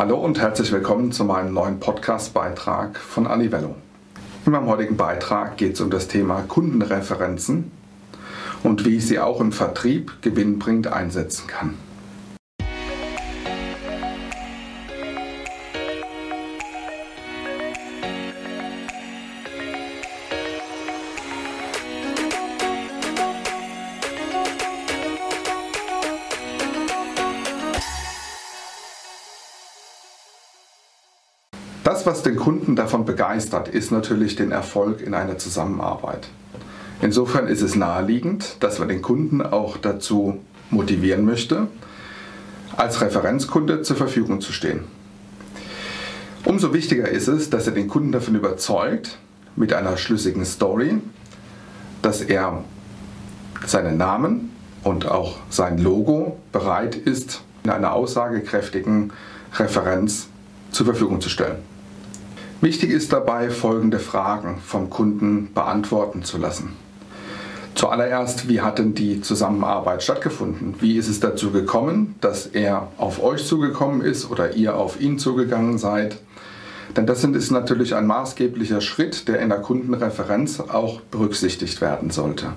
Hallo und herzlich willkommen zu meinem neuen Podcast-Beitrag von Anivello. In meinem heutigen Beitrag geht es um das Thema Kundenreferenzen und wie ich sie auch im Vertrieb gewinnbringend einsetzen kann. Das, was den Kunden davon begeistert, ist natürlich den Erfolg in einer Zusammenarbeit. Insofern ist es naheliegend, dass man den Kunden auch dazu motivieren möchte, als Referenzkunde zur Verfügung zu stehen. Umso wichtiger ist es, dass er den Kunden davon überzeugt, mit einer schlüssigen Story, dass er seinen Namen und auch sein Logo bereit ist, in einer aussagekräftigen Referenz zur Verfügung zu stellen. Wichtig ist dabei, folgende Fragen vom Kunden beantworten zu lassen. Zuallererst, wie hat denn die Zusammenarbeit stattgefunden? Wie ist es dazu gekommen, dass er auf euch zugekommen ist oder ihr auf ihn zugegangen seid? Denn das ist natürlich ein maßgeblicher Schritt, der in der Kundenreferenz auch berücksichtigt werden sollte.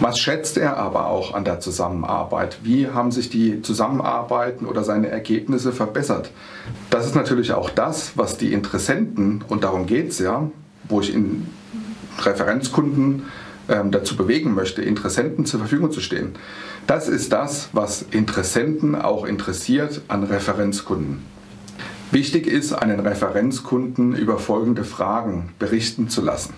Was schätzt er aber auch an der Zusammenarbeit? Wie haben sich die Zusammenarbeiten oder seine Ergebnisse verbessert? Das ist natürlich auch das, was die Interessenten, und darum geht es ja, wo ich in Referenzkunden ähm, dazu bewegen möchte, Interessenten zur Verfügung zu stehen. Das ist das, was Interessenten auch interessiert an Referenzkunden. Wichtig ist, einen Referenzkunden über folgende Fragen berichten zu lassen.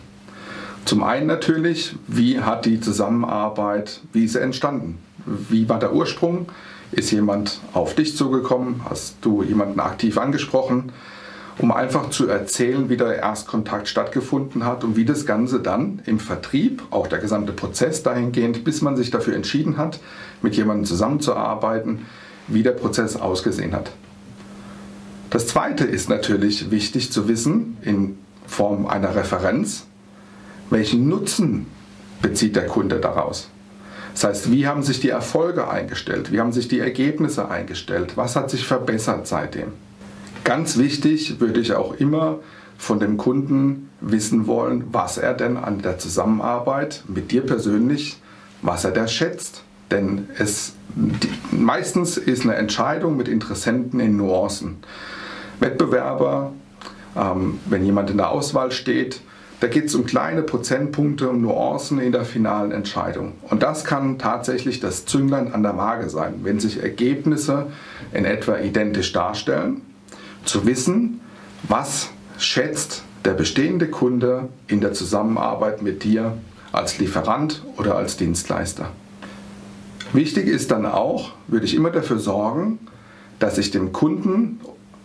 Zum einen natürlich, wie hat die Zusammenarbeit, wie ist sie entstanden? Wie war der Ursprung? Ist jemand auf dich zugekommen? Hast du jemanden aktiv angesprochen? Um einfach zu erzählen, wie der Erstkontakt stattgefunden hat und wie das Ganze dann im Vertrieb, auch der gesamte Prozess dahingehend, bis man sich dafür entschieden hat, mit jemandem zusammenzuarbeiten, wie der Prozess ausgesehen hat. Das Zweite ist natürlich wichtig zu wissen in Form einer Referenz, welchen Nutzen bezieht der Kunde daraus? Das heißt, wie haben sich die Erfolge eingestellt? Wie haben sich die Ergebnisse eingestellt? Was hat sich verbessert seitdem? Ganz wichtig würde ich auch immer von dem Kunden wissen wollen, was er denn an der Zusammenarbeit mit dir persönlich, was er da schätzt. Denn es die, meistens ist eine Entscheidung mit Interessenten in Nuancen. Wettbewerber, ähm, wenn jemand in der Auswahl steht, da geht es um kleine Prozentpunkte, um Nuancen in der finalen Entscheidung. Und das kann tatsächlich das Zünglein an der Waage sein, wenn sich Ergebnisse in etwa identisch darstellen, zu wissen, was schätzt der bestehende Kunde in der Zusammenarbeit mit dir als Lieferant oder als Dienstleister. Wichtig ist dann auch, würde ich immer dafür sorgen, dass ich dem Kunden,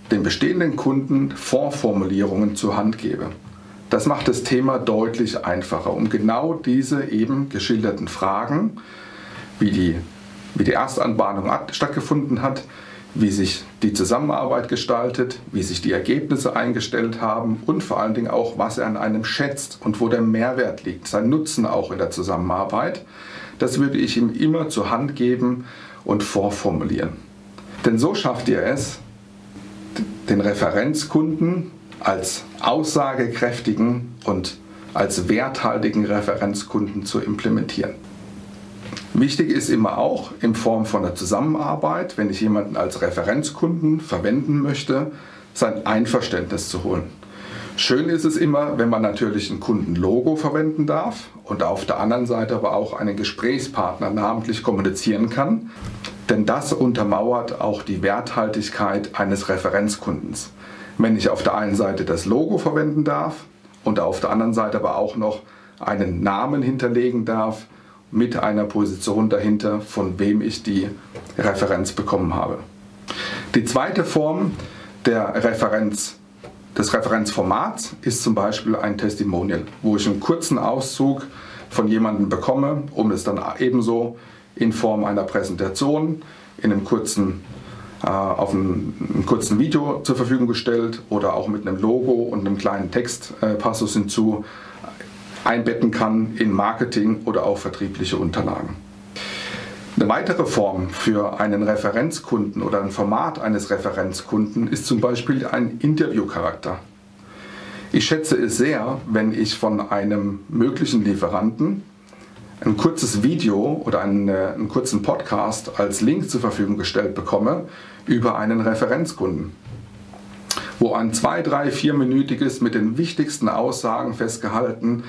dem bestehenden Kunden Vorformulierungen zur Hand gebe. Das macht das Thema deutlich einfacher, um genau diese eben geschilderten Fragen, wie die, wie die Erstanbahnung stattgefunden hat, wie sich die Zusammenarbeit gestaltet, wie sich die Ergebnisse eingestellt haben und vor allen Dingen auch, was er an einem schätzt und wo der Mehrwert liegt, sein Nutzen auch in der Zusammenarbeit. Das würde ich ihm immer zur Hand geben und vorformulieren. Denn so schafft ihr es, den Referenzkunden als aussagekräftigen und als werthaltigen Referenzkunden zu implementieren. Wichtig ist immer auch in Form von der Zusammenarbeit, wenn ich jemanden als Referenzkunden verwenden möchte, sein Einverständnis zu holen. Schön ist es immer, wenn man natürlich ein Kundenlogo verwenden darf und auf der anderen Seite aber auch einen Gesprächspartner namentlich kommunizieren kann, denn das untermauert auch die Werthaltigkeit eines Referenzkundens wenn ich auf der einen Seite das Logo verwenden darf und auf der anderen Seite aber auch noch einen Namen hinterlegen darf mit einer Position dahinter, von wem ich die Referenz bekommen habe. Die zweite Form der Referenz, des Referenzformats ist zum Beispiel ein Testimonial, wo ich einen kurzen Auszug von jemandem bekomme, um es dann ebenso in Form einer Präsentation in einem kurzen auf einem, einem, kurzen Video zur Verfügung gestellt oder auch mit einem Logo und einem kleinen Textpassus hinzu einbetten kann in Marketing oder auch vertriebliche Unterlagen. Eine weitere Form für einen Referenzkunden oder ein Format eines Referenzkunden ist zum Beispiel ein Interviewcharakter. Ich schätze es sehr, wenn ich von einem möglichen Lieferanten ein kurzes Video oder einen, äh, einen, kurzen Podcast als Link zur Verfügung gestellt bekomme über einen Referenzkunden, wo ein zwei, drei, vierminütiges mit den wichtigsten Aussagen festgehalten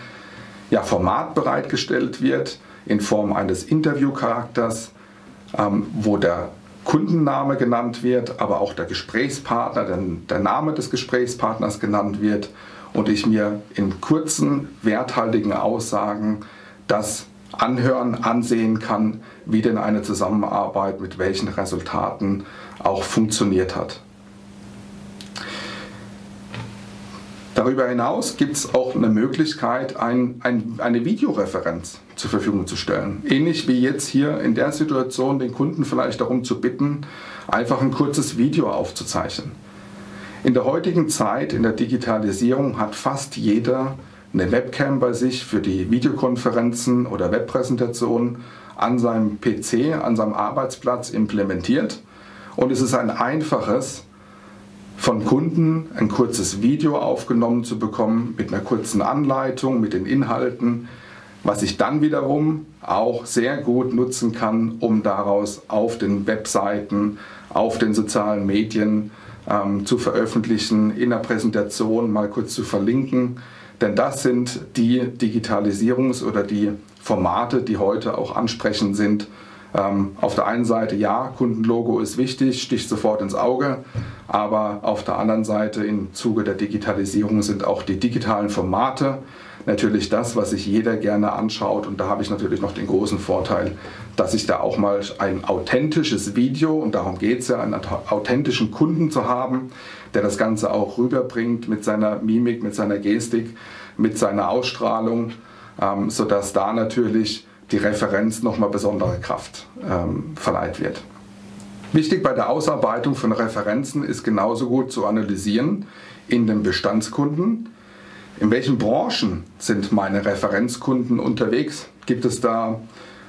ja, Format bereitgestellt wird in Form eines Interviewcharakters, ähm, wo der Kundenname genannt wird, aber auch der Gesprächspartner, der, der Name des Gesprächspartners genannt wird. Und ich mir in kurzen, werthaltigen Aussagen das anhören, ansehen kann, wie denn eine Zusammenarbeit mit welchen Resultaten auch funktioniert hat. Darüber hinaus gibt es auch eine Möglichkeit, ein, ein, eine Videoreferenz zur Verfügung zu stellen. Ähnlich wie jetzt hier in der Situation den Kunden vielleicht darum zu bitten, einfach ein kurzes Video aufzuzeichnen. In der heutigen Zeit, in der Digitalisierung, hat fast jeder eine Webcam bei sich für die Videokonferenzen oder Webpräsentationen an seinem PC, an seinem Arbeitsplatz implementiert. Und es ist ein einfaches, von Kunden ein kurzes Video aufgenommen zu bekommen mit einer kurzen Anleitung, mit den Inhalten, was ich dann wiederum auch sehr gut nutzen kann, um daraus auf den Webseiten, auf den sozialen Medien ähm, zu veröffentlichen, in der Präsentation mal kurz zu verlinken. Denn das sind die Digitalisierungs- oder die Formate, die heute auch ansprechend sind ähm, auf der einen Seite, ja, Kundenlogo ist wichtig, sticht sofort ins Auge, aber auf der anderen Seite im Zuge der Digitalisierung sind auch die digitalen Formate natürlich das, was sich jeder gerne anschaut. Und da habe ich natürlich noch den großen Vorteil, dass ich da auch mal ein authentisches Video, und darum geht es ja, einen authentischen Kunden zu haben, der das Ganze auch rüberbringt mit seiner Mimik, mit seiner Gestik, mit seiner Ausstrahlung, ähm, sodass da natürlich die Referenz nochmal besondere Kraft ähm, verleiht wird. Wichtig bei der Ausarbeitung von Referenzen ist genauso gut zu analysieren in den Bestandskunden, in welchen Branchen sind meine Referenzkunden unterwegs? Gibt es da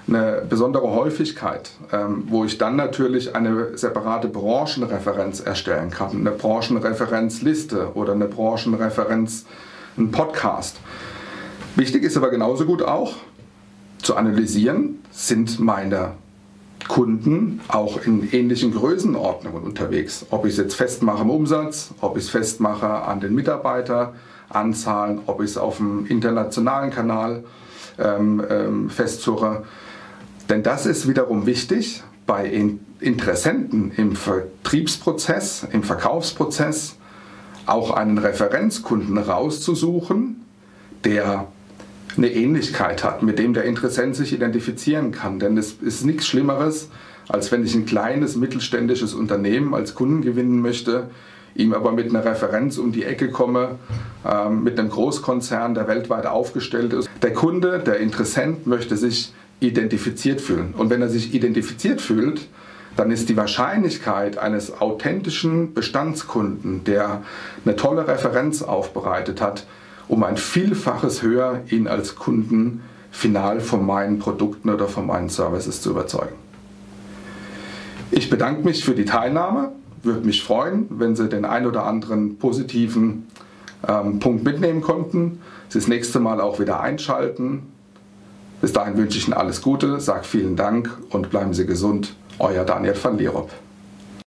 eine besondere Häufigkeit, ähm, wo ich dann natürlich eine separate Branchenreferenz erstellen kann, eine Branchenreferenzliste oder eine Branchenreferenz, ein Podcast. Wichtig ist aber genauso gut auch, zu analysieren, sind meine Kunden auch in ähnlichen Größenordnungen unterwegs. Ob ich es jetzt festmache im Umsatz, ob ich es festmache an den Mitarbeiteranzahlen, ob ich es auf dem internationalen Kanal ähm, ähm, festzurre. Denn das ist wiederum wichtig bei Interessenten im Vertriebsprozess, im Verkaufsprozess, auch einen Referenzkunden rauszusuchen, der eine Ähnlichkeit hat, mit dem der Interessent sich identifizieren kann. Denn es ist nichts Schlimmeres, als wenn ich ein kleines mittelständisches Unternehmen als Kunden gewinnen möchte, ihm aber mit einer Referenz um die Ecke komme, ähm, mit einem Großkonzern, der weltweit aufgestellt ist. Der Kunde, der Interessent möchte sich identifiziert fühlen. Und wenn er sich identifiziert fühlt, dann ist die Wahrscheinlichkeit eines authentischen Bestandskunden, der eine tolle Referenz aufbereitet hat, um ein Vielfaches höher, ihn als Kunden final von meinen Produkten oder von meinen Services zu überzeugen. Ich bedanke mich für die Teilnahme, würde mich freuen, wenn Sie den ein oder anderen positiven ähm, Punkt mitnehmen konnten. Sie das nächste Mal auch wieder einschalten. Bis dahin wünsche ich Ihnen alles Gute, sage vielen Dank und bleiben Sie gesund. Euer Daniel van Lierop.